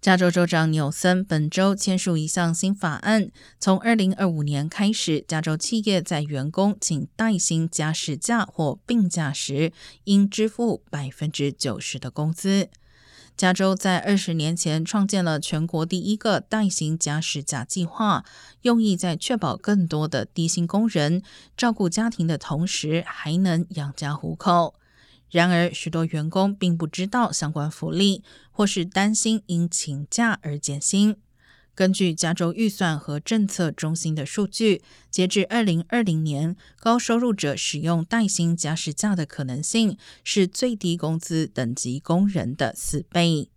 加州州长纽森本周签署一项新法案，从二零二五年开始，加州企业在员工请带薪加事假或病假时，应支付百分之九十的工资。加州在二十年前创建了全国第一个带薪加事假计划，用意在确保更多的低薪工人照顾家庭的同时，还能养家糊口。然而，许多员工并不知道相关福利，或是担心因请假而减薪。根据加州预算和政策中心的数据，截至二零二零年，高收入者使用带薪加时假的可能性是最低工资等级工人的四倍。